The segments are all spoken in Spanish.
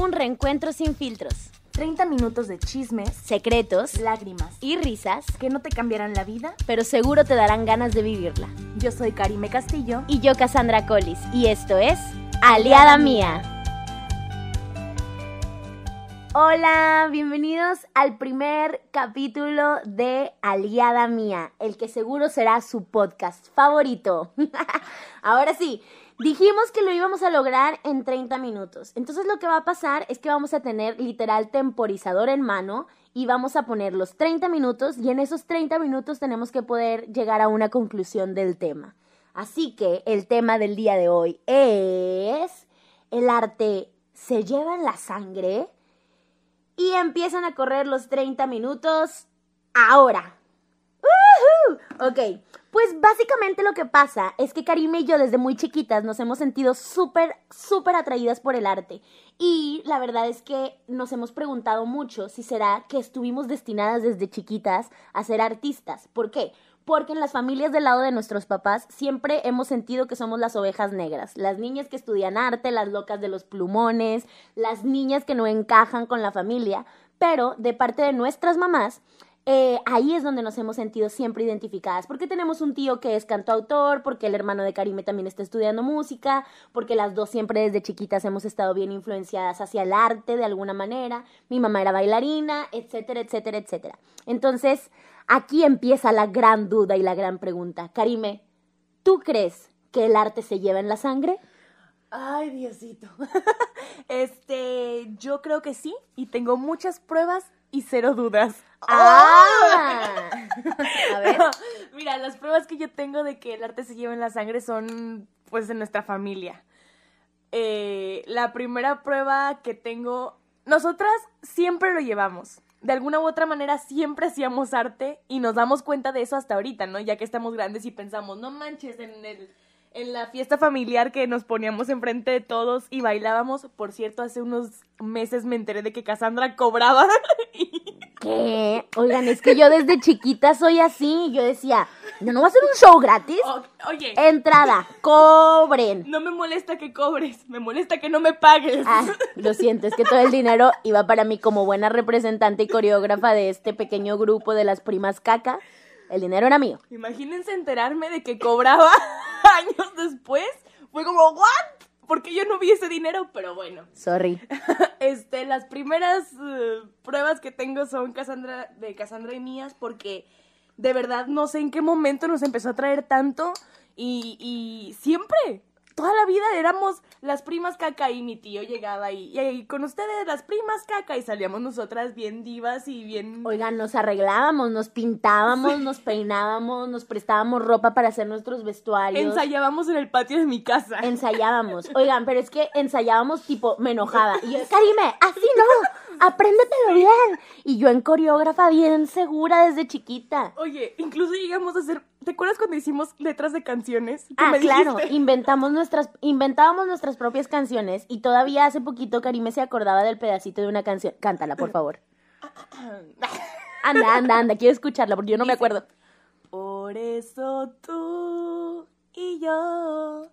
Un reencuentro sin filtros, 30 minutos de chismes, secretos lágrimas, y risas, que no te cambiarán la vida. pero seguro te darán ganas de vivirla. Yo soy Karime Castillo. Y yo, Cassandra Collis, y esto es Aliada Mía. Hola, bienvenidos al primer capítulo de Aliada Mía, el que seguro será su podcast favorito. Ahora sí, dijimos que lo íbamos a lograr en 30 minutos. Entonces lo que va a pasar es que vamos a tener literal temporizador en mano y vamos a poner los 30 minutos y en esos 30 minutos tenemos que poder llegar a una conclusión del tema. Así que el tema del día de hoy es el arte se lleva en la sangre y empiezan a correr los 30 minutos ahora. Ok, pues básicamente lo que pasa es que Karime y yo desde muy chiquitas nos hemos sentido súper, súper atraídas por el arte. Y la verdad es que nos hemos preguntado mucho si será que estuvimos destinadas desde chiquitas a ser artistas. ¿Por qué? Porque en las familias del lado de nuestros papás siempre hemos sentido que somos las ovejas negras, las niñas que estudian arte, las locas de los plumones, las niñas que no encajan con la familia, pero de parte de nuestras mamás, eh, ahí es donde nos hemos sentido siempre identificadas, porque tenemos un tío que es cantautor, porque el hermano de Karime también está estudiando música, porque las dos siempre desde chiquitas hemos estado bien influenciadas hacia el arte de alguna manera, mi mamá era bailarina, etcétera, etcétera, etcétera. Entonces, aquí empieza la gran duda y la gran pregunta. Karime, ¿tú crees que el arte se lleva en la sangre? Ay, Diosito. este, yo creo que sí y tengo muchas pruebas y cero dudas. ¡Ah! A ver. Mira, las pruebas que yo tengo de que el arte se lleva en la sangre son, pues, de nuestra familia. Eh, la primera prueba que tengo, nosotras siempre lo llevamos. De alguna u otra manera siempre hacíamos arte y nos damos cuenta de eso hasta ahorita, ¿no? Ya que estamos grandes y pensamos, no manches, en el en la fiesta familiar que nos poníamos enfrente de todos y bailábamos. Por cierto, hace unos meses me enteré de que Cassandra cobraba. ¿Qué? Oigan, es que yo desde chiquita soy así. Yo decía, ¿no, no va a ser un show gratis? O- oye, Entrada, cobren. no me molesta que cobres, me molesta que no me pagues. Ah, lo siento, es que todo el dinero iba para mí como buena representante y coreógrafa de este pequeño grupo de las primas caca. El dinero era mío. Imagínense enterarme de que cobraba años después. Fue como, ¿what? Porque yo no vi ese dinero, pero bueno. Sorry. Este, las primeras eh, pruebas que tengo son Cassandra, de Cassandra y mías, porque de verdad no sé en qué momento nos empezó a traer tanto y, y siempre, toda la vida éramos las primas caca y mi tío llegaba y, y, ahí con ustedes las primas caca y salíamos nosotras bien divas y bien... Oigan, nos arreglábamos, nos pintábamos, nos peinábamos, nos prestábamos ropa para hacer nuestros vestuarios. Ensayábamos en el patio de mi casa. ensayábamos. Oigan, pero es que ensayábamos tipo, me enojaba. Y yo, Karime, así no, apréndetelo bien. Y yo en coreógrafa bien segura desde chiquita. Oye, incluso llegamos a hacer... ¿Te acuerdas cuando hicimos letras de canciones? Que Ah, me claro, inventamos nuestras, inventábamos nuestras propias canciones y todavía hace poquito Karime se acordaba del pedacito de una canción. Cántala, por favor. Anda, anda, anda, quiero escucharla porque yo no me acuerdo. Por eso tú y yo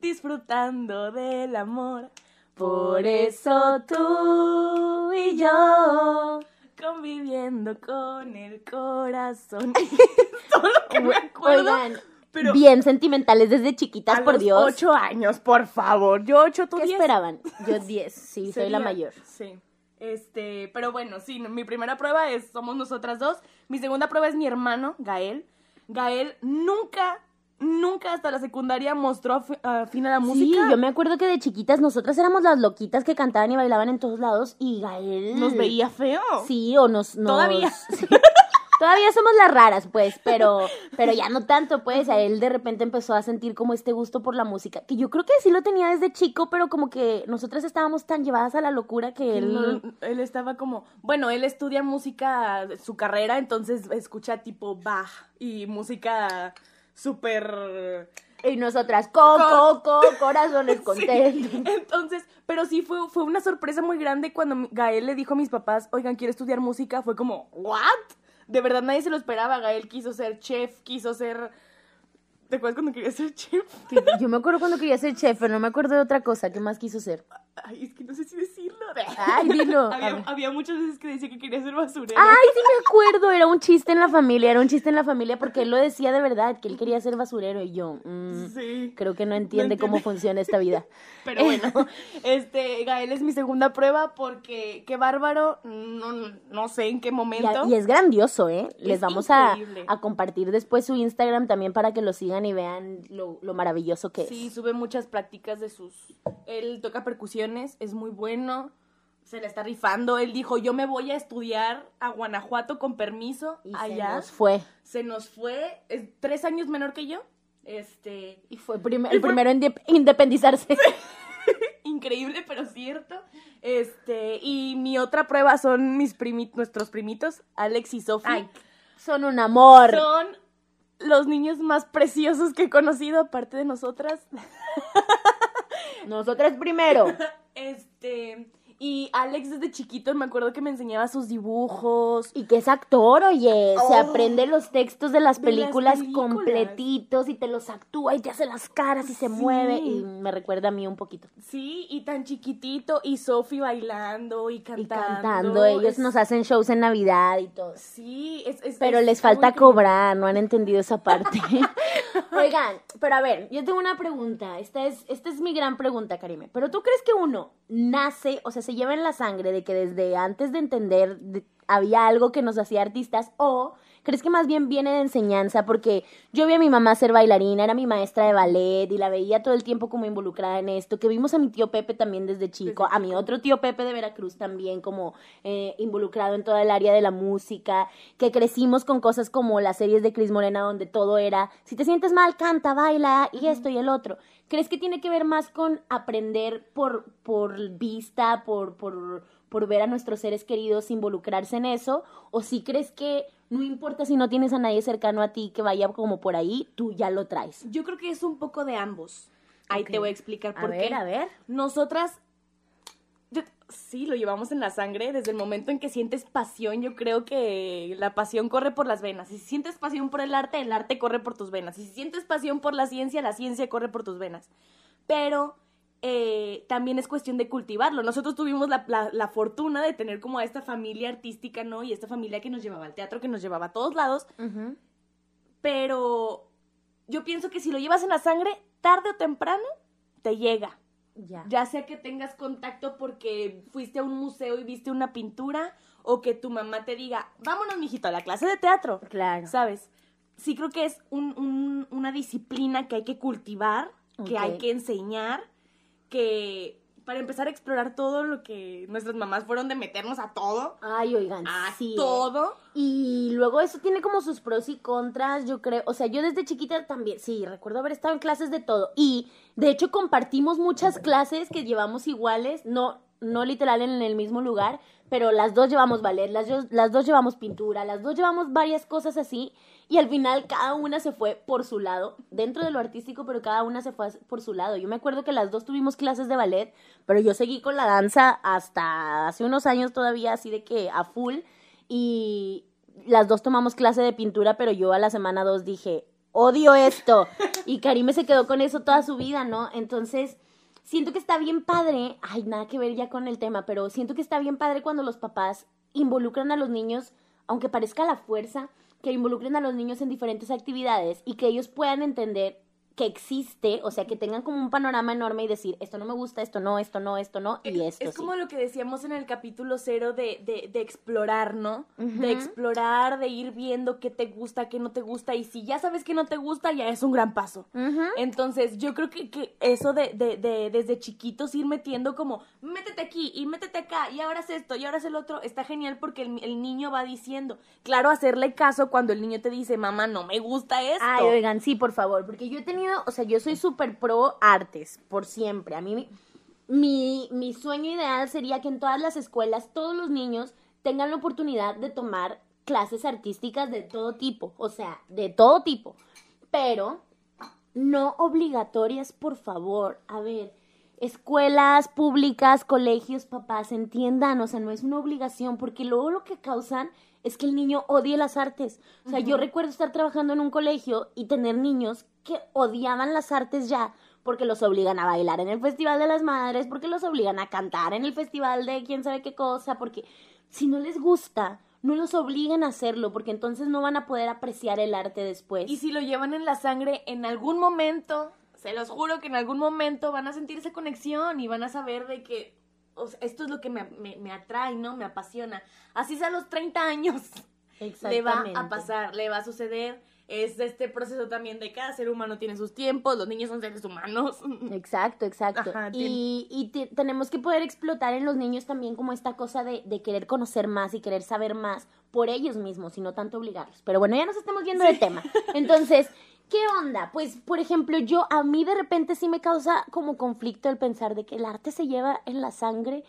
disfrutando del amor. Por eso tú y yo. Conviviendo con el corazón. Todo lo que me acuerdo. Oigan, pero bien sentimentales desde a chiquitas, por los Dios. ocho años, por favor. Yo ocho, tú ¿Qué diez. esperaban? Yo 10, sí, soy la mayor. Sí. Este, pero bueno, sí, mi primera prueba es somos nosotras dos. Mi segunda prueba es mi hermano, Gael. Gael nunca, nunca hasta la secundaria mostró afín a la música. Sí, yo me acuerdo que de chiquitas nosotras éramos las loquitas que cantaban y bailaban en todos lados y Gael Nos veía feo. Sí, o nos, nos- Todavía. sí. Todavía somos las raras, pues, pero pero ya no tanto, pues, a él de repente empezó a sentir como este gusto por la música, que yo creo que sí lo tenía desde chico, pero como que nosotras estábamos tan llevadas a la locura que él No, él estaba como, bueno, él estudia música, su carrera, entonces escucha tipo Bach y música súper... y nosotras co, co, co, corazones contentos. Entonces, pero sí fue, fue una sorpresa muy grande cuando Gael le dijo a mis papás, oigan, quiero estudiar música, fue como, ¿what? De verdad nadie se lo esperaba, Gael quiso ser chef, quiso ser... ¿Te acuerdas cuando quería ser chef? Yo me acuerdo cuando quería ser chef, pero no me acuerdo de otra cosa. ¿Qué más quiso ser? Ay, es que no sé si decirlo. Ay, dilo. Había, muchas veces que decía que quería ser basurero. Ay, sí me acuerdo, era un chiste en la familia, era un chiste en la familia porque él lo decía de verdad, que él quería ser basurero y yo, mm, Sí. creo que no entiende cómo entiende. funciona esta vida. Pero bueno, este, Gael es mi segunda prueba porque qué bárbaro, no, no sé en qué Y, momento. y es grandioso, ¿eh? Les Es vamos a, a compartir después su Instagram también para que lo sigan y vean lo, lo maravilloso que es. Sí, sube muchas prácticas de sus... Él toca es muy bueno, se le está rifando. Él dijo, yo me voy a estudiar a Guanajuato con permiso Y se allá. nos fue. Se nos fue, es tres años menor que yo. Este, Y fue prim- Y el fue- primero en indep- independizarse. increíble, pero cierto. Este, y mi otra prueba son mis primi nuestros primitos, Alex y Sophie. Son un amor. Son los niños más preciosos que he conocido, aparte de nosotras. Nosotras primero. Este, y Alex desde chiquito me acuerdo que me enseñaba sus dibujos. Y que es actor, oye, se Oh, aprende los textos de las de las películas completitos y te los actúa y te hace las caras y se Sí. mueve y me recuerda a mí un poquito. Sí, y tan chiquitito, y Sophie bailando y cantando. Y cantando, ellos Es- nos hacen shows en Navidad y todo. Sí, es, es- Pero es les falta cobrar, no han entendido esa parte. Oigan, pero a ver, yo tengo una pregunta. Esta es, esta es mi gran pregunta, Karime. Pero tú crees que uno nace, o sea, se lleva en la sangre de que desde antes de entender de- había algo que nos hacía artistas o crees que más bien viene de enseñanza porque yo vi a mi mamá ser bailarina, era mi maestra de ballet y la veía todo el tiempo como involucrada en esto, que vimos a mi tío Pepe también desde chico, Desde a mi otro tío Pepe de Veracruz también como eh, involucrado en toda el área de la música, que crecimos con cosas como las series de Cris Morena donde todo era, si te sientes mal, canta, baila y esto y el otro. ¿Crees que tiene que ver más con aprender por, por vista, por, por, por ver a nuestros seres queridos involucrarse en eso? ¿O si crees que no importa si no tienes a nadie cercano a ti que vaya como por ahí, tú ya lo traes? Yo creo que es un poco de ambos. Ahí te voy a explicar A por ver, qué. a ver. Nosotras, sí, lo llevamos en la sangre. Desde el momento en que sientes pasión, yo creo que la pasión corre por las venas. Y si sientes pasión por el arte, el arte corre por tus venas. Y si sientes pasión por la ciencia, la ciencia corre por tus venas. Pero eh, también es cuestión de cultivarlo. Nosotros tuvimos la, la- la fortuna de tener como a esta familia artística, ¿no? Y esta familia que nos llevaba al teatro, que nos llevaba a todos lados. Pero yo pienso que si lo llevas en la sangre, tarde o temprano, te llega. Ya. Ya sea que tengas contacto porque fuiste a un museo y viste una pintura o que tu mamá te diga, vámonos, mijito, a la clase de teatro. Claro. ¿Sabes? Sí creo que es un- un- una disciplina que hay que cultivar, que hay que enseñar, que para empezar a explorar todo lo que nuestras mamás fueron de meternos a todo, Ay, oigan, a sí. ¿eh? todo. Y luego eso tiene como sus pros y contras, yo creo. O sea, yo desde chiquita también, sí, recuerdo haber estado en clases de todo. Y de hecho compartimos muchas clases que llevamos iguales, no, no literal en el mismo lugar, pero las dos llevamos ballet, las, las dos llevamos pintura, las dos llevamos varias cosas así. Y al final cada una se fue por su lado, dentro de lo artístico, pero cada una se fue por su lado. Yo me acuerdo que las dos tuvimos clases de ballet, pero yo seguí con la danza hasta hace unos años todavía, así de que a full. Y las dos tomamos clase de pintura, pero yo a la semana dos dije, odio esto. Y Karime se quedó con eso toda su vida, ¿no? Entonces, siento que está bien padre, ay, nada que ver ya con el tema, pero siento que está bien padre cuando los papás involucran a los niños, aunque parezca la fuerza, que involucren a los niños en diferentes actividades y que ellos puedan entender que existe, o sea, que tengan como un panorama enorme y decir, esto no me gusta, esto no, esto no, esto no, y es, esto es sí. como lo que decíamos en el capítulo cero de, de, de explorar, ¿no? De explorar, de ir viendo qué te gusta, qué no te gusta. Y si ya sabes que no te gusta, ya es un gran paso. Entonces, yo creo que, que eso de, de, de desde chiquitos ir metiendo como, métete aquí y métete acá y ahora es esto y ahora es el otro, está genial porque el, el niño va diciendo. Claro, hacerle caso cuando el niño te dice, mamá, no me gusta esto. Ay, oigan, sí, por favor, porque yo he tenido, o sea, yo soy súper pro artes, por siempre. A mí, mi- mi, mi sueño ideal sería que en todas las escuelas todos los niños tengan la oportunidad de tomar clases artísticas de todo tipo, o sea, de todo tipo, pero no obligatorias, por favor. A ver, escuelas públicas, colegios, papás, entiendan, o sea, no es una obligación, porque luego lo que causan es que el niño odie las artes. O sea, yo recuerdo estar trabajando en un colegio y tener niños que odiaban las artes ya, porque los obligan a bailar en el Festival de las Madres, porque los obligan a cantar en el Festival de quién sabe qué cosa, porque si no les gusta, no los obliguen a hacerlo, porque entonces no van a poder apreciar el arte después. Y si lo llevan en la sangre, en algún momento, se los juro que en algún momento van a sentir esa conexión y van a saber de que o sea, esto es lo que me, me, me atrae, ¿no? Me apasiona. Así sea a los 30 años, le va a pasar, le va a suceder es este proceso también de cada ser humano tiene sus tiempos, los niños son seres humanos. Exacto, exacto. y, y tenemos que poder explotar en los niños también como esta cosa de, de, querer conocer más y querer saber más por ellos mismos y no tanto obligarlos. Pero bueno, ya nos estamos viendo de tema. Entonces, ¿qué onda? Pues, por ejemplo, yo a mí de repente sí me causa como conflicto el pensar de que el arte se lleva en la sangre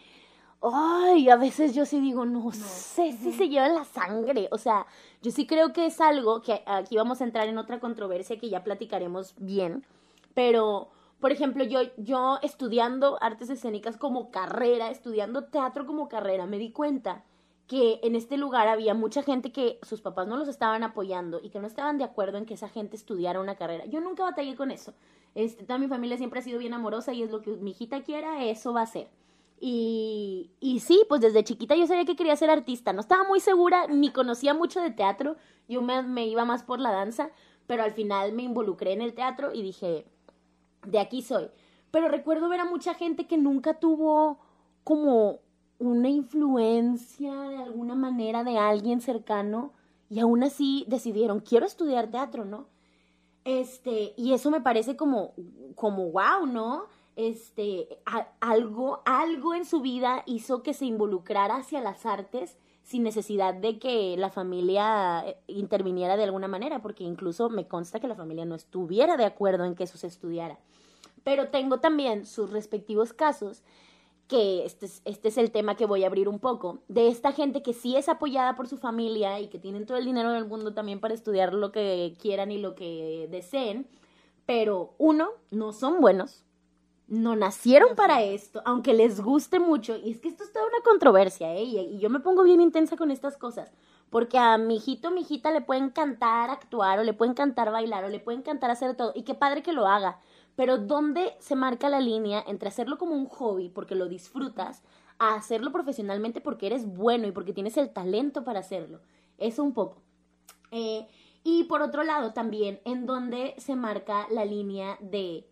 ay, a veces yo sí digo, no, sé si se lleva la sangre. O sea, yo sí creo que es algo que aquí vamos a entrar en otra controversia que ya platicaremos bien. Pero, por ejemplo, yo, yo estudiando artes escénicas como carrera, estudiando teatro como carrera, me di cuenta que en este lugar había mucha gente que sus papás no los estaban apoyando y que no estaban de acuerdo en que esa gente estudiara una carrera. Yo nunca batallé con eso. Este, toda mi familia siempre ha sido bien amorosa y es lo que mi hijita quiera, eso va a ser. Y, sí, pues desde chiquita yo sabía que quería ser artista. No estaba muy segura, ni conocía mucho de teatro. Yo me iba más por la danza, pero al final me involucré en el teatro y dije, de aquí soy. Pero recuerdo ver a mucha gente que nunca tuvo como una influencia de alguna manera de alguien cercano y aún así decidieron, quiero estudiar teatro, ¿no? Este, y eso me parece como, como wow, ¿no? este, algo, algo en su vida hizo que se involucrara hacia las artes sin necesidad de que la familia eh, interviniera de alguna manera, porque incluso me consta que la familia no estuviera de acuerdo en que eso se estudiara. Pero tengo también sus respectivos casos, que este es, este es el tema que voy a abrir un poco, de esta gente que sí es apoyada por su familia y que tienen todo el dinero del mundo también para estudiar lo que quieran y lo que deseen, pero uno, no son buenos, no nacieron para esto, aunque les guste mucho. Y es que esto es toda una controversia, ¿eh? Y, yo me pongo bien intensa con estas cosas. Porque a mi hijito, mi hijita le puede encantar actuar, o le puede encantar bailar, o le puede encantar hacer todo. Y qué padre que lo haga. Pero ¿dónde se marca la línea entre hacerlo como un hobby, porque lo disfrutas, a hacerlo profesionalmente porque eres bueno y porque tienes el talento para hacerlo? Eso un poco. Eh, y por otro lado, también, en dónde se marca la línea de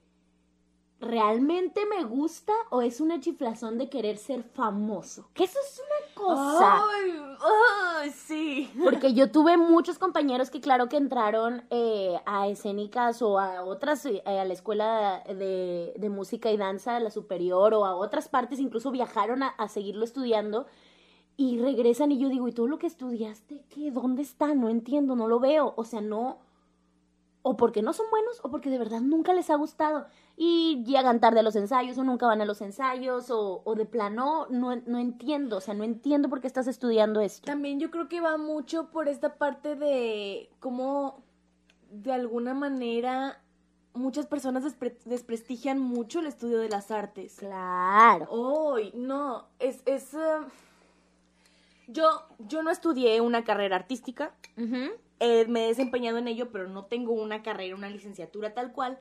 ¿realmente me gusta o es una chiflazón de querer ser famoso? Que eso es una cosa. Ay, sí. Porque yo tuve muchos compañeros que claro que entraron eh, a escénicas o a otras, eh, a la escuela de, de, música y danza, a la superior o a otras partes, incluso viajaron a, a seguirlo estudiando y regresan y yo digo, ¿y todo lo que estudiaste? ¿Qué? ¿Dónde está? No entiendo, no lo veo. O sea, no o porque no son buenos o porque de verdad nunca les ha gustado y llegan tarde a los ensayos o nunca van a los ensayos o, o de plano no, no entiendo, o sea, no entiendo por qué estás estudiando esto. También yo creo que va mucho por esta parte de cómo de alguna manera muchas personas desprestigian mucho el estudio de las artes. Claro. Hoy, no, es... es um, yo, yo no estudié una carrera artística. Eh, me he desempeñado en ello, pero no tengo una carrera, una licenciatura tal cual.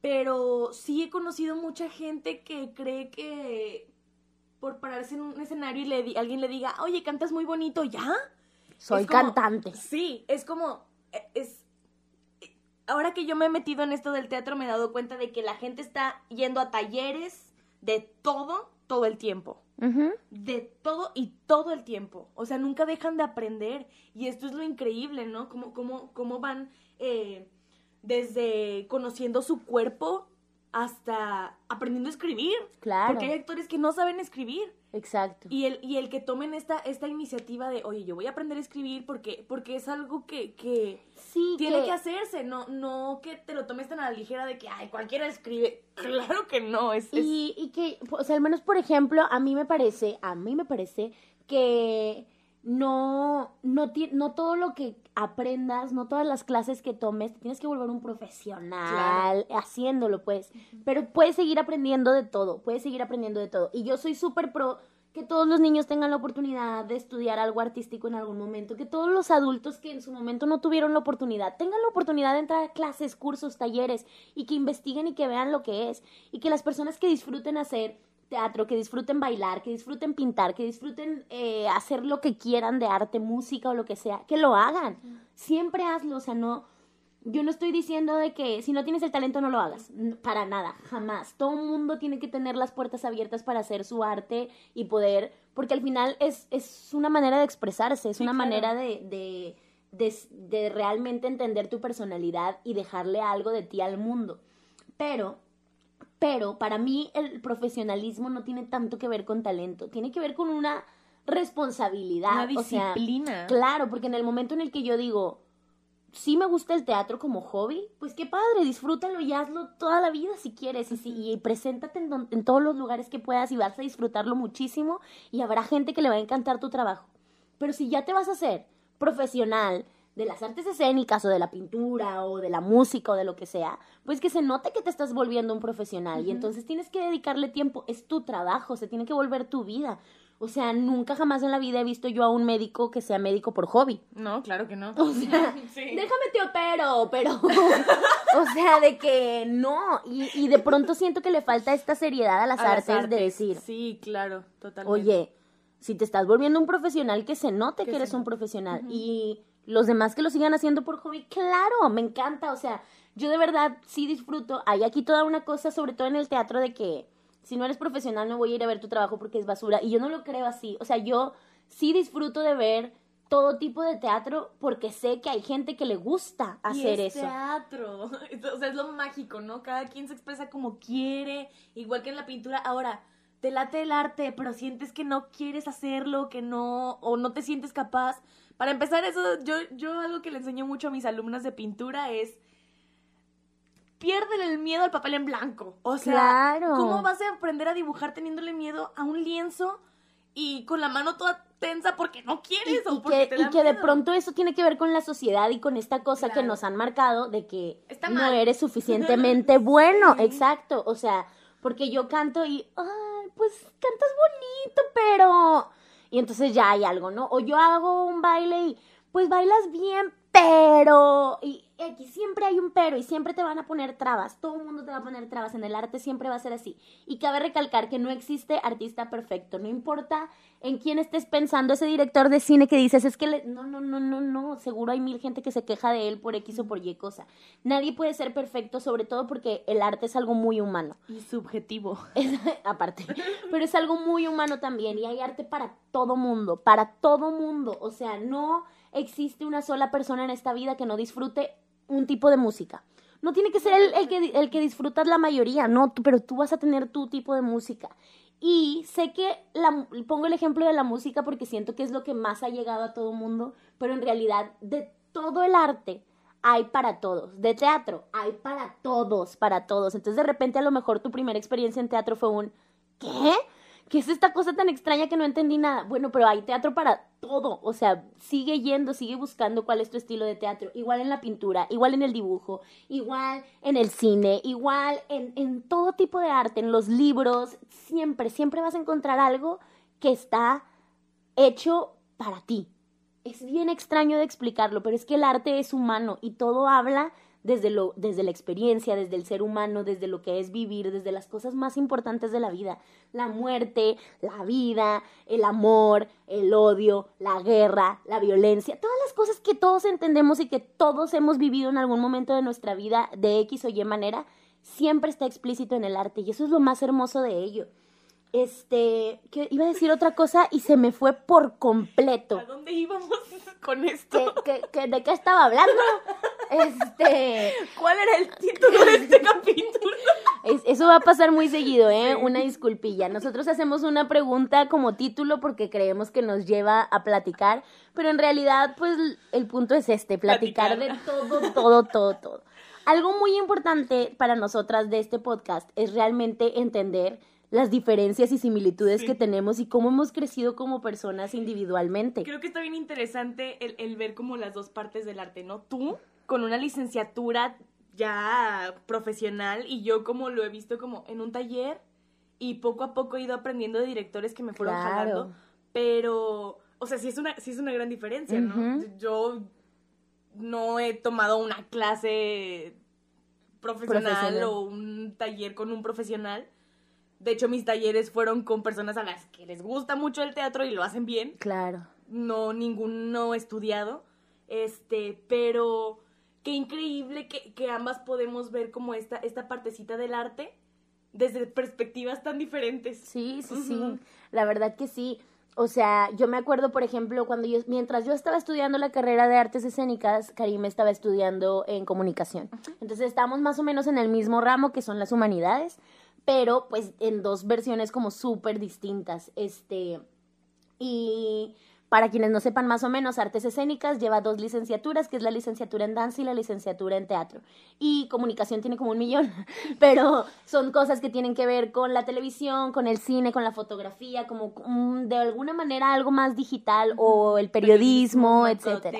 Pero sí he conocido mucha gente que cree que por pararse en un escenario y le alguien le diga, oye, cantas muy bonito, ¿ya? Soy cantante. Sí, es como, e, es, ahora que yo me he metido en esto del teatro me he dado cuenta de que la gente está yendo a talleres de todo, todo el tiempo de todo y todo el tiempo. O sea, nunca dejan de aprender. Y esto es lo increíble, ¿no? Cómo, cómo, cómo van eh, desde conociendo su cuerpo hasta aprendiendo a escribir. Claro. Porque hay actores que no saben escribir. Exacto. Y el, y el que tomen esta, esta iniciativa de, oye, yo voy a aprender a escribir porque, porque es algo que, que sí, tiene que... hacerse, no, no que te lo tomes tan a la ligera de que, ay, cualquiera escribe. Claro que no, es... Y, y que, o sea, al menos, por ejemplo, a mí me parece, a mí me parece que no, no, no todo lo que aprendas, no todas las clases que tomes, tienes que volver un profesional haciéndolo, pues. Pero puedes seguir aprendiendo de todo, puedes seguir aprendiendo de todo. Y yo soy súper pro que todos los niños tengan la oportunidad de estudiar algo artístico en algún momento, que todos los adultos que en su momento no tuvieron la oportunidad tengan la oportunidad de entrar a clases, cursos, talleres y que investiguen y que vean lo que es y que las personas que disfruten hacer teatro, que disfruten bailar, que disfruten pintar, que disfruten eh, hacer lo que quieran de arte, música o lo que sea, que lo hagan. Siempre hazlo, o sea, no, yo no estoy diciendo de que si no tienes el talento no lo hagas, para nada, jamás. Todo el mundo tiene que tener las puertas abiertas para hacer su arte y poder, porque al final es, es una manera de expresarse, es una manera de, de, de, de realmente entender tu personalidad y dejarle algo de ti al mundo. Pero pero para mí el profesionalismo no tiene tanto que ver con talento, tiene que ver con una responsabilidad. Una disciplina. claro, porque en el momento en el que yo digo, sí me gusta el teatro como hobby, pues qué padre, disfrútalo y hazlo toda la vida si quieres y, y preséntate en, en todos los lugares que puedas y vas a disfrutarlo muchísimo y habrá gente que le va a encantar tu trabajo. Pero si ya te vas a hacer profesional, de las artes escénicas o de la pintura o de la música o de lo que sea, pues que se note que te estás volviendo un profesional y entonces tienes que dedicarle tiempo, es tu trabajo, se tiene que volver tu vida. O sea, nunca jamás en la vida he visto yo a un médico que sea médico por hobby. No, claro que no. O sea, déjame te opero, pero, o sea, de que no. Y, y, de pronto siento que le falta esta seriedad a las, artes, de decir. Sí, claro, totalmente. Oye, si te estás volviendo un profesional, que se note que, eres un profesional. Y los demás que lo sigan haciendo por hobby, claro, me encanta, o sea, yo de verdad sí disfruto. Hay aquí toda una cosa, sobre todo en el teatro, de que si no eres profesional no voy a ir a ver tu trabajo porque es basura. Y yo no lo creo así. O sea, yo sí disfruto de ver todo tipo de teatro porque sé que hay gente que le gusta hacer y es eso. teatro. O sea, es lo mágico, ¿no? Cada quien se expresa como quiere, igual que en la pintura. Ahora, te late el arte, pero sientes que no quieres hacerlo, que no, o no te sientes capaz para empezar, eso, yo, yo algo que le enseño mucho a mis alumnas de pintura es pierden el miedo al papel en blanco. O sea, ¿cómo vas a aprender a dibujar teniéndole miedo a un lienzo y con la mano toda tensa porque no quieres y, o porque que, y que de pronto eso tiene que ver con la sociedad y con esta cosa que nos han marcado de que no eres suficientemente bueno, exacto, o sea, porque yo canto y ay, pues cantas bonito, pero y entonces ya hay algo, ¿no? O yo hago un baile y pues bailas bien, pero... Y aquí siempre hay un pero y siempre te van a poner trabas. Todo el mundo te va a poner trabas. En el arte siempre va a ser así. Y cabe recalcar que no existe artista perfecto. No importa en quién estés pensando, ese director de cine que dices, es que le... no, no, no, no, no. Seguro hay mil gente que se queja de él por X o por Y cosa. Nadie puede ser perfecto, sobre todo porque el arte es algo muy humano. Y subjetivo. aparte. Pero es algo muy humano también. Y hay arte para todo mundo. Para todo mundo. O sea, no existe una sola persona en esta vida que no disfrute un tipo de música. No tiene que ser el, que, el que disfrutas la mayoría, no, pero tú vas a tener tu tipo de música. Y sé que pongo el ejemplo de la música porque siento que es lo que más ha llegado a todo mundo, pero en realidad de todo el arte hay para todos. De teatro hay para todos, para todos. Entonces de repente a lo mejor tu primera experiencia en teatro fue un ¿qué? ¿Qué es esta cosa tan extraña que no entendí nada? Bueno, pero hay teatro para todo, o sea, sigue yendo, sigue buscando cuál es tu estilo de teatro, igual en la pintura, igual en el dibujo, igual en el cine, igual en, en todo tipo de arte, en los libros, siempre, siempre vas a encontrar algo que está hecho para ti. Es bien extraño de explicarlo, pero es que el arte es humano y todo habla desde, lo, desde la experiencia, desde el ser humano, desde lo que es vivir, desde las cosas más importantes de la vida, la muerte, la vida, el amor, el odio, la guerra, la violencia, todas las cosas que todos entendemos y que todos hemos vivido en algún momento de nuestra vida de X o Y manera, siempre está explícito en el arte y eso es lo más hermoso de ello. Este, que iba a decir otra cosa y se me fue por completo. ¿A dónde íbamos con esto? de qué estaba hablando? Este. ¿Cuál era el título de este capítulo? eso va a pasar muy seguido, ¿eh? Una disculpilla. Nosotros hacemos una pregunta como título porque creemos que nos lleva a platicar, pero en realidad, pues, el punto es este: platicar, platicar. de todo, todo, todo, todo. Algo muy importante para nosotras de este podcast es realmente entender las diferencias y similitudes que tenemos y cómo hemos crecido como personas individualmente. Creo que está bien interesante el, el ver como las dos partes del arte, ¿no? Tú con una licenciatura ya profesional y yo como lo he visto como en un taller y poco a poco he ido aprendiendo de directores que me fueron Claro. jalando, pero, o sea, sí es una, sí es una gran diferencia, ¿no? Yo no he tomado una clase profesional, Profesional. o un taller con un profesional. De hecho, mis talleres fueron con personas a las que les gusta mucho el teatro y lo hacen bien Claro. no ninguno estudiado, este, pero qué increíble que, que ambas podemos ver como esta, esta partecita del arte desde perspectivas tan diferentes. Sí, sí, sí. La verdad que sí. O sea, yo me acuerdo, por ejemplo, cuando yo, mientras yo estaba estudiando la carrera de artes escénicas, Karim estaba estudiando en comunicación. Entonces estábamos más o menos en el mismo ramo que son las humanidades, pero pues en dos versiones como súper distintas. Este, y para quienes no sepan más o menos, artes escénicas lleva dos licenciaturas, que es la licenciatura en danza y la licenciatura en teatro. Y comunicación tiene como un millón, pero son cosas que tienen que ver con la televisión, con el cine, con la fotografía, como de alguna manera algo más digital o el periodismo, etcétera.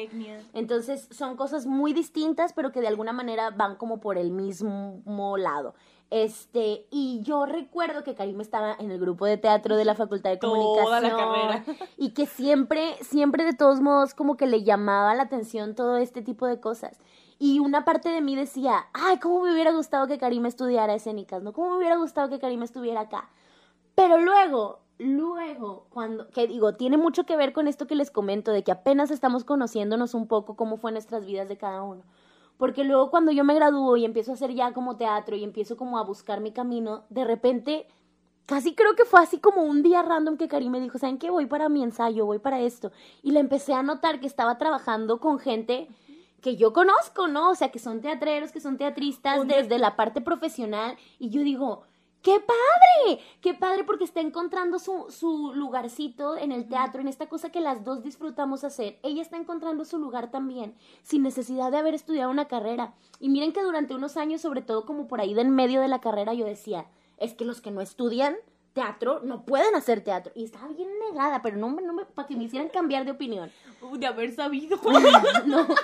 Entonces son cosas muy distintas, pero que de alguna manera van como por el mismo lado. Este, y yo recuerdo que Karim estaba en el grupo de teatro de la Facultad de Comunicación. Toda la carrera. Y que siempre, siempre de todos modos como que le llamaba la atención todo este tipo de cosas. Y una parte de mí decía, ay, cómo me hubiera gustado que Karim estudiara escénicas, ¿no? ¿Cómo me hubiera gustado que Karim estuviera acá? Pero luego, luego, cuando, que digo, tiene mucho que ver con esto que les comento, de que apenas estamos conociéndonos un poco cómo fue nuestras vidas de cada uno. Porque luego cuando yo me gradúo y empiezo a hacer ya como teatro y empiezo como a buscar mi camino, de repente, casi creo que fue así como un día random que Karim me dijo, ¿saben qué? Voy para mi ensayo, voy para esto. Y le empecé a notar que estaba trabajando con gente que yo conozco, ¿no? O sea, que son teatreros, que son teatristas desde la parte profesional. Y yo digo, ¡qué padre! ¡Qué padre! Porque está encontrando su, su lugarcito en el teatro, en esta cosa que las dos disfrutamos hacer. Ella está encontrando su lugar también, sin necesidad de haber estudiado una carrera. Y miren que durante unos años, sobre todo como por ahí de en medio de la carrera, yo decía, es que los que no estudian teatro no pueden hacer teatro. Y estaba bien negada, pero no, no me, para que me hicieran cambiar de opinión. De haber sabido. No.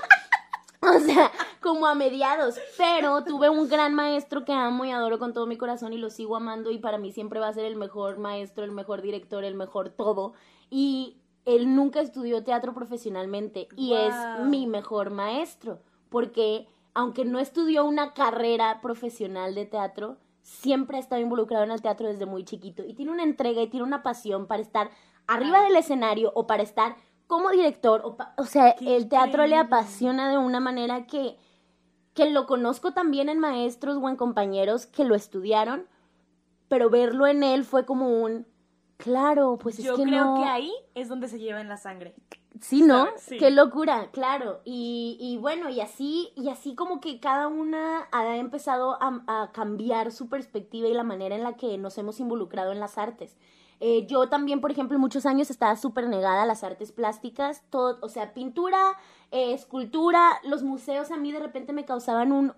O sea, como a mediados. Pero tuve un gran maestro que amo y adoro con todo mi corazón y lo sigo amando y para mí siempre va a ser el mejor maestro, el mejor director, el mejor todo. Y él nunca estudió teatro profesionalmente y es mi mejor maestro. Porque aunque no estudió una carrera profesional de teatro, siempre ha estado involucrado en el teatro desde muy chiquito y tiene una entrega y tiene una pasión para estar arriba del escenario o para estar como director, o, sea, Qué el teatro le apasiona de una manera que, que lo conozco también en maestros o en compañeros que lo estudiaron, pero verlo en él fue como un, claro, pues es Yo que creo no, que ahí es donde se lleva en la sangre. Sí, ¿no? Sí. Qué locura, claro. Y, y bueno, y así, y así como que cada una ha empezado a, a cambiar su perspectiva y la manera en la que nos hemos involucrado en las artes. Eh, yo también, por ejemplo, muchos años estaba súper negada a las artes plásticas, todo, o sea, pintura, eh, escultura, los museos a mí de repente me causaban un...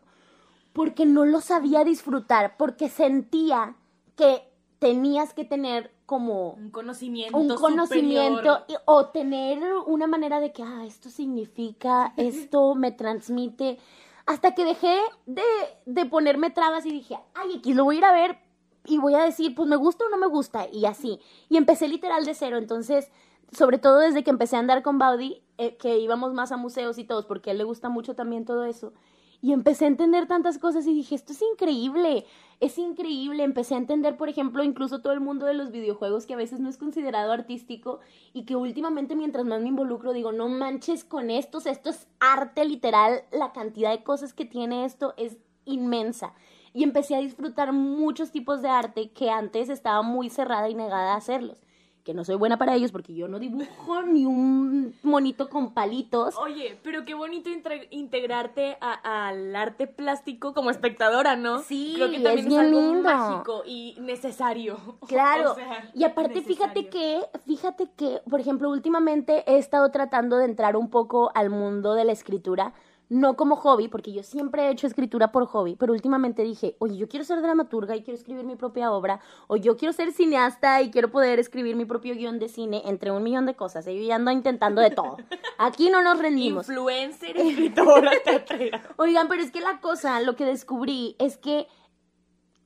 porque no lo sabía disfrutar, porque sentía que tenías que tener como Un conocimiento un conocimiento y- o tener una manera de que, ah, esto significa, esto me transmite, hasta que dejé de, de ponerme trabas y dije, ay, X, lo voy a ir a ver y voy a decir, pues me gusta o no me gusta, y así. Y empecé literal de cero, entonces, sobre todo desde que empecé a andar con Baudi, eh, que íbamos más a museos y todos, porque a él le gusta mucho también todo eso. Y empecé a entender tantas cosas y dije, esto es increíble, es increíble. Empecé a entender, por ejemplo, incluso todo el mundo de los videojuegos que a veces no es considerado artístico y que últimamente mientras más me involucro digo, no manches con estos, esto es arte literal, la cantidad de cosas que tiene esto es inmensa. Y empecé a disfrutar muchos tipos de arte que antes estaba muy cerrada y negada a hacerlos. Que no soy buena para ellos porque yo no dibujo ni un monito con palitos. Oye, pero qué bonito integrarte al arte plástico como espectadora, ¿no? Sí, Creo que es también es, bien algo lindo. mágico y necesario. Claro. O sea, y aparte, fíjate que, fíjate que, por ejemplo, últimamente he estado tratando de entrar un poco al mundo de la escritura, no como hobby, porque yo siempre he hecho escritura por hobby, pero últimamente dije, oye, yo quiero ser dramaturga y quiero escribir mi propia obra, o yo quiero ser cineasta y quiero poder escribir mi propio guion de cine, entre un millón de cosas. ¿eh? Yo ya ando intentando de todo. Aquí no nos rendimos. Influencer, escritora. Oigan, pero es que la cosa, lo que descubrí es que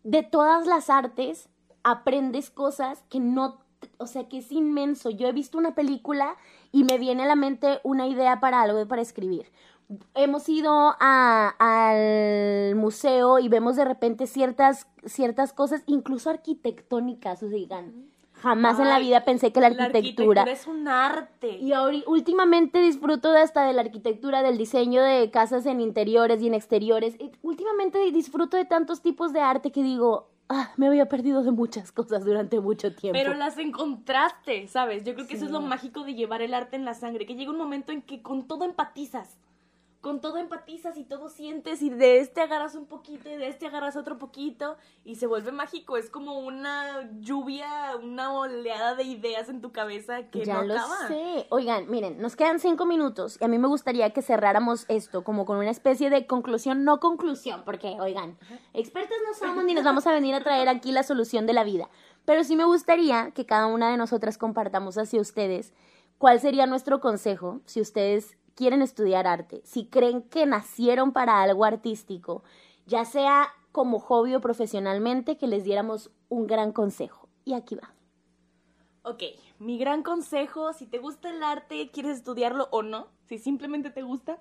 de todas las artes, aprendes cosas que no, o sea, que es inmenso. Yo he visto una película y me viene a la mente una idea para algo para escribir. Hemos ido a, al museo y vemos de repente ciertas, ciertas cosas, incluso arquitectónicas, o sea, digan, jamás en la vida pensé que la La arquitectura... es un arte. Y ahori- últimamente disfruto de hasta de la arquitectura, del diseño de casas en interiores y en exteriores. Y últimamente disfruto de tantos tipos de arte que digo, ah, me había perdido de muchas cosas durante mucho tiempo. Pero las encontraste, ¿sabes? Yo creo que eso es lo mágico de llevar el arte en la sangre, que llega un momento en que con todo empatizas. Con todo empatizas y todo sientes y de este agarras un poquito y de este agarras otro poquito y se vuelve mágico. Es como una lluvia, una oleada de ideas en tu cabeza que ya no lo acaba. sé. Oigan, miren, nos quedan cinco minutos y a mí me gustaría que cerráramos esto como con una especie de conclusión, no conclusión, porque, oigan, expertos no somos ni nos vamos a venir a traer aquí la solución de la vida. Pero sí me gustaría que cada una de nosotras compartamos hacia ustedes cuál sería nuestro consejo si ustedes quieren estudiar arte, si creen que nacieron para algo artístico, ya sea como hobby o profesionalmente, que les diéramos un gran consejo. Y aquí va. Ok, mi gran consejo, si te gusta el arte, quieres estudiarlo o no, si simplemente te gusta,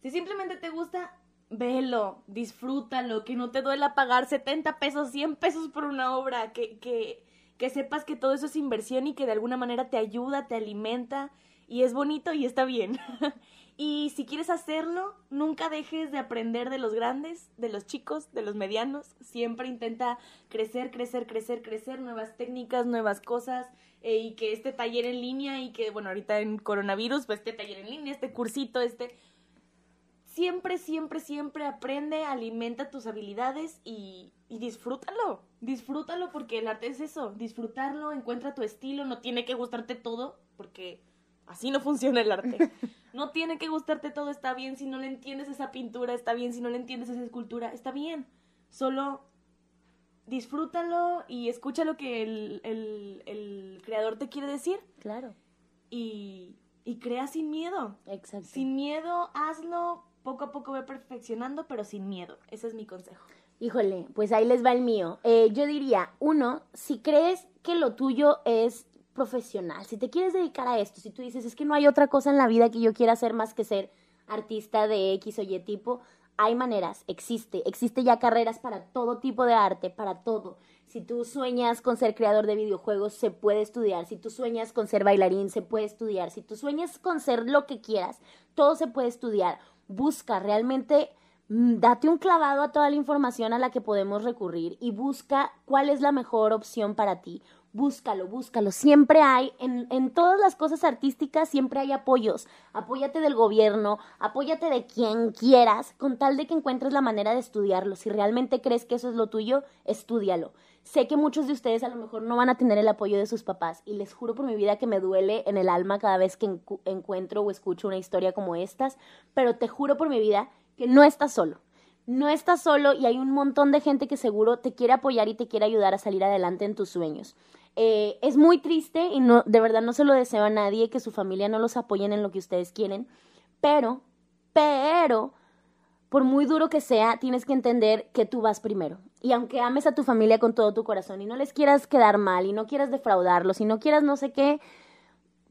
si simplemente te gusta, velo, disfrútalo, que no te duela pagar 70 pesos, 100 pesos por una obra, que, que, que sepas que todo eso es inversión y que de alguna manera te ayuda, te alimenta y es bonito y está bien. y si quieres hacerlo, nunca dejes de aprender de los grandes, de los chicos, de los medianos. Siempre intenta crecer, crecer, crecer, crecer, nuevas técnicas, nuevas cosas. eh, y que este taller en línea y que, bueno, ahorita en coronavirus, pues este taller en línea, este cursito, este... Siempre, siempre, siempre aprende, alimenta tus habilidades y, y disfrútalo. Disfrútalo porque el arte es eso, disfrutarlo, encuentra tu estilo, no tiene que gustarte todo porque así no funciona el arte. No tiene que gustarte todo, está bien si no le entiendes esa pintura, está bien si no le entiendes esa escultura, está bien. Solo disfrútalo y escucha lo que el, el- el creador te quiere decir Claro, y, y crea sin miedo. exacto. Sin miedo, hazlo, poco a poco ve perfeccionando, pero sin miedo. Ese es mi consejo. Híjole, pues ahí les va el mío. Eh, yo diría, uno, si crees que lo tuyo es profesional, si te quieres dedicar a esto, si tú dices, es que no hay otra cosa en la vida que yo quiera hacer más que ser artista de X o Y tipo, hay maneras, existe, existe ya carreras para todo tipo de arte, para todo. Si tú sueñas con ser creador de videojuegos, se puede estudiar. Si tú sueñas con ser bailarín, se puede estudiar. Si tú sueñas con ser lo que quieras, todo se puede estudiar. Busca realmente Mm, date un clavado a toda la información a la que podemos recurrir y busca cuál es la mejor opción para ti. Búscalo, búscalo. Siempre hay, en, en todas las cosas artísticas, siempre hay apoyos. Apóyate del gobierno, apóyate de quien quieras, con tal de que encuentres la manera de estudiarlo. Si realmente crees que eso es lo tuyo, estúdialo. Sé que muchos de ustedes a lo mejor no van a tener el apoyo de sus papás y les juro por mi vida que me duele en el alma cada vez que encu- encuentro o escucho una historia como estas, pero te juro por mi vida que no estás solo. No estás solo y hay un montón de gente que seguro te quiere apoyar y te quiere ayudar a salir adelante en tus sueños. Eh, es muy triste y no, de verdad no se lo deseo a nadie que su familia no los apoyen en lo que ustedes quieren, pero, pero, por muy duro que sea, tienes que entender que tú vas primero. Y aunque ames a tu familia con todo tu corazón y no les quieras quedar mal y no quieras defraudarlos y no quieras no sé qué,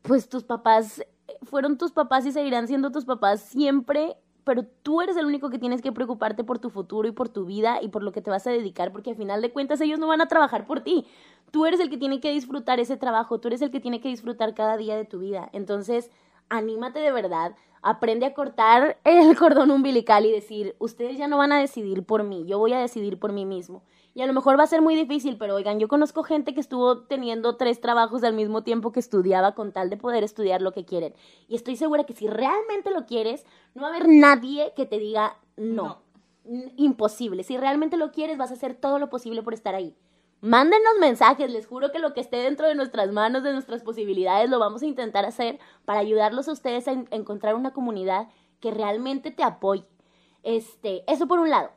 pues tus papás fueron tus papás y seguirán siendo tus papás siempre, pero tú eres el único que tienes que preocuparte por tu futuro y por tu vida y por lo que te vas a dedicar, porque al final de cuentas ellos no van a trabajar por ti. Tú eres el que tiene que disfrutar ese trabajo, tú eres el que tiene que disfrutar cada día de tu vida. Entonces, anímate de verdad, aprende a cortar el cordón umbilical y decir, ustedes ya no van a decidir por mí, yo voy a decidir por mí mismo. Y a lo mejor va a ser muy difícil, pero oigan, yo conozco gente que estuvo teniendo tres trabajos al mismo tiempo que estudiaba con tal de poder estudiar lo que quieren. Y estoy segura que si realmente lo quieres, no va a haber nadie que te diga no. Imposible. Si realmente lo quieres, vas a hacer todo lo posible por estar ahí. Mándenos mensajes, les juro que lo que esté dentro de nuestras manos, de nuestras posibilidades, lo vamos a intentar hacer para ayudarlos a ustedes a en- encontrar una comunidad que realmente te apoye. Este, eso por un lado.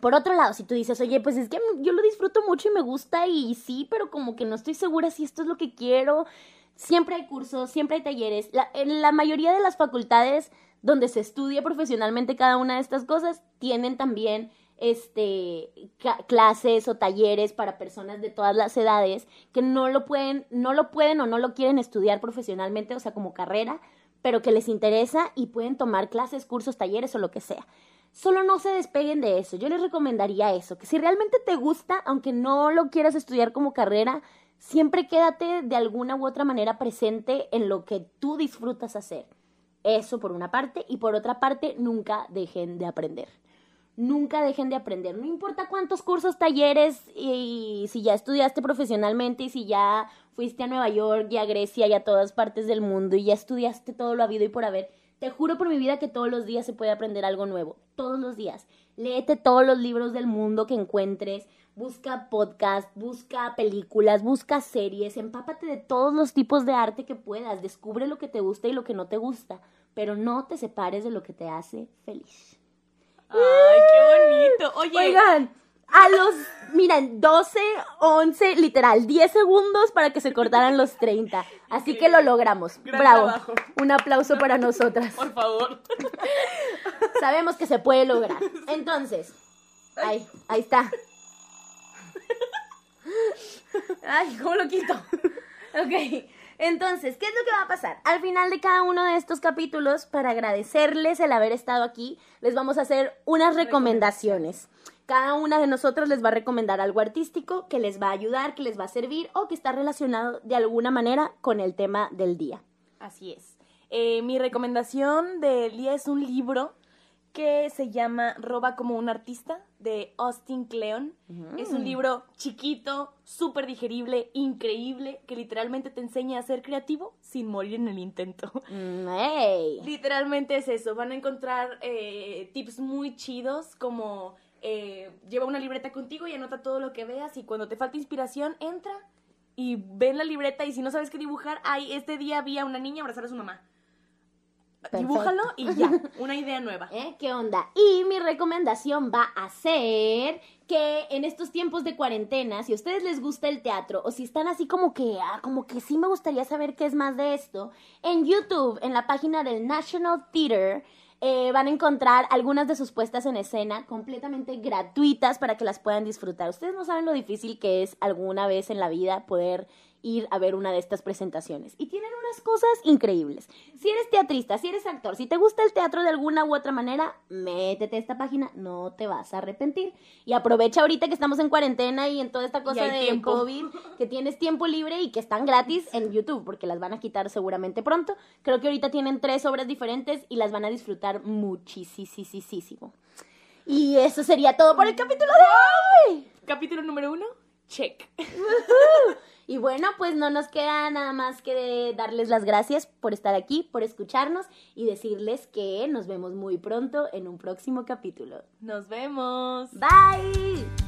Por otro lado, si tú dices, oye, pues es que yo lo disfruto mucho y me gusta y sí, pero como que no estoy segura si esto es lo que quiero, siempre hay cursos, siempre hay talleres. En la mayoría de las facultades donde se estudia profesionalmente cada una de estas cosas tienen también este clases o talleres para personas de todas las edades que no lo pueden no lo pueden o no lo quieren estudiar profesionalmente, o sea, como carrera, pero que les interesa y pueden tomar clases, cursos, talleres o lo que sea. Solo no se despeguen de eso. Yo les recomendaría eso, que si realmente te gusta, aunque no lo quieras estudiar como carrera, siempre quédate de alguna u otra manera presente en lo que tú disfrutas hacer. Eso por una parte y por otra parte, nunca dejen de aprender nunca dejen de aprender. No importa cuántos cursos, talleres y, si ya estudiaste profesionalmente y si ya fuiste a Nueva York y a Grecia y a todas partes del mundo y ya estudiaste todo lo habido y por haber. Te juro por mi vida que todos los días se puede aprender algo nuevo. Todos los días. Léete todos los libros del mundo que encuentres. Busca podcast, busca películas, busca series. Empápate de todos los tipos de arte que puedas. Descubre lo que te gusta y lo que no te gusta. Pero no te separes de lo que te hace feliz. Ay, qué bonito. Oye. Oigan, a los, miren, 12, 11, literal, 10 segundos para que se cortaran los 30. Así que lo logramos. Bravo. Un aplauso para nosotras. Por favor. Sabemos que se puede lograr. Entonces, ahí, ahí está. Ay, ¿cómo lo quito? Ok. Entonces, ¿qué es lo que va a pasar? Al final de cada uno de estos capítulos, para agradecerles el haber estado aquí, les vamos a hacer unas recomendaciones. Cada una de nosotros les va a recomendar algo artístico que les va a ayudar, que les va a servir o que está relacionado de alguna manera con el tema del día. Así es. Eh, mi recomendación del día es un libro que se llama Roba como un artista de Austin Kleon. Es un libro chiquito, súper digerible, increíble, que literalmente te enseña a ser creativo sin morir en el intento. Mm, literalmente es eso. Van a encontrar eh, tips muy chidos como eh, lleva una libreta contigo y anota todo lo que veas y cuando te falta inspiración entra y ve en la libreta y si no sabes qué dibujar, ay, este día vi a una niña abrazar a su mamá Dibújalo y ya, una idea nueva. ¿Eh? ¿Qué onda? Y mi recomendación va a ser que en estos tiempos de cuarentena, si a ustedes les gusta el teatro o si están así como que, ah, como que sí me gustaría saber qué es más de esto, en YouTube, en la página del National Theater, eh, van a encontrar algunas de sus puestas en escena completamente gratuitas para que las puedan disfrutar. Ustedes no saben lo difícil que es alguna vez en la vida poder ir a ver una de estas presentaciones. Y tienen unas cosas increíbles. Si eres teatrista, si eres actor, si te gusta el teatro de alguna u otra manera, métete a esta página, no te vas a arrepentir. Y aprovecha ahorita que estamos en cuarentena y en toda esta cosa de COVID, que tienes tiempo libre y que están gratis en YouTube, porque las van a quitar seguramente pronto. Creo que ahorita tienen tres obras diferentes y las van a disfrutar muchísimo. Y eso sería todo por el capítulo de hoy. Capítulo número uno, check. Y bueno, pues no nos queda nada más que darles las gracias por estar aquí, por escucharnos y decirles que nos vemos muy pronto en un próximo capítulo. Nos vemos. Bye.